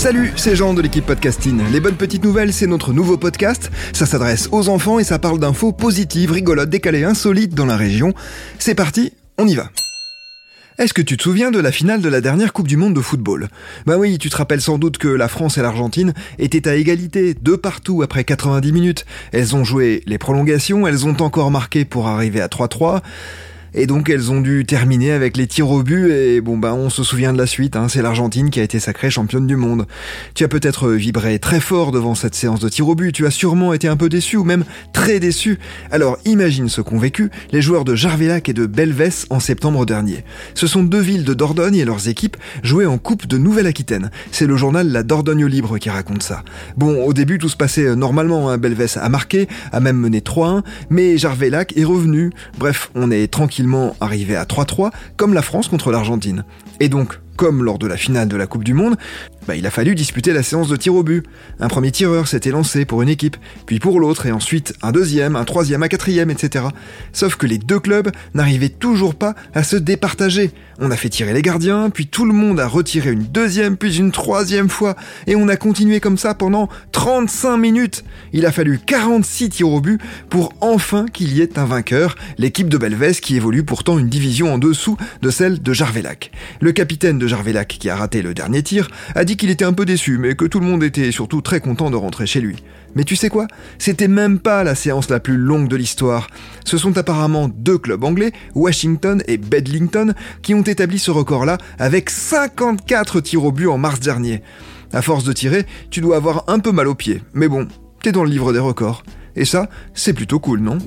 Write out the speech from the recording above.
Salut, c'est Jean de l'équipe Podcasting. Les bonnes petites nouvelles, c'est notre nouveau podcast. Ça s'adresse aux enfants et ça parle d'infos positives, rigolotes, décalées, insolites dans la région. C'est parti, on y va. Est-ce que tu te souviens de la finale de la dernière Coupe du Monde de football? Bah oui, tu te rappelles sans doute que la France et l'Argentine étaient à égalité, de partout après 90 minutes. Elles ont joué les prolongations, elles ont encore marqué pour arriver à 3-3. Et donc elles ont dû terminer avec les tirs au but et bon bah on se souvient de la suite, hein, c'est l'Argentine qui a été sacrée championne du monde. Tu as peut-être vibré très fort devant cette séance de tirs au but, tu as sûrement été un peu déçu ou même très déçu. Alors imagine ce qu'ont vécu les joueurs de Jarvelac et de Belvès en septembre dernier. Ce sont deux villes de Dordogne et leurs équipes jouaient en Coupe de Nouvelle-Aquitaine. C'est le journal La Dordogne Libre qui raconte ça. Bon, au début tout se passait normalement, hein. Belvès a marqué, a même mené 3-1, mais Jarvelac est revenu. Bref, on est tranquille arrivé à 3-3, comme la France contre l'Argentine. Et donc, comme lors de la finale de la Coupe du Monde, bah, il a fallu disputer la séance de tir au but. Un premier tireur s'était lancé pour une équipe, puis pour l'autre, et ensuite un deuxième, un troisième, un quatrième, etc. Sauf que les deux clubs n'arrivaient toujours pas à se départager. On a fait tirer les gardiens, puis tout le monde a retiré une deuxième, puis une troisième fois, et on a continué comme ça pendant 35 minutes. Il a fallu 46 tirs au but pour enfin qu'il y ait un vainqueur, l'équipe de Belvès qui évolue pourtant une division en dessous de celle de Jarvelac. Le capitaine de Jarvelac, qui a raté le dernier tir, a dit qu'il était un peu déçu, mais que tout le monde était surtout très content de rentrer chez lui. Mais tu sais quoi? C'était même pas la séance la plus longue de l'histoire. Ce sont apparemment deux clubs anglais, Washington et Bedlington, qui ont établi ce record-là avec 54 tirs au but en mars dernier. À force de tirer, tu dois avoir un peu mal aux pieds. Mais bon, t'es dans le livre des records. Et ça, c'est plutôt cool, non?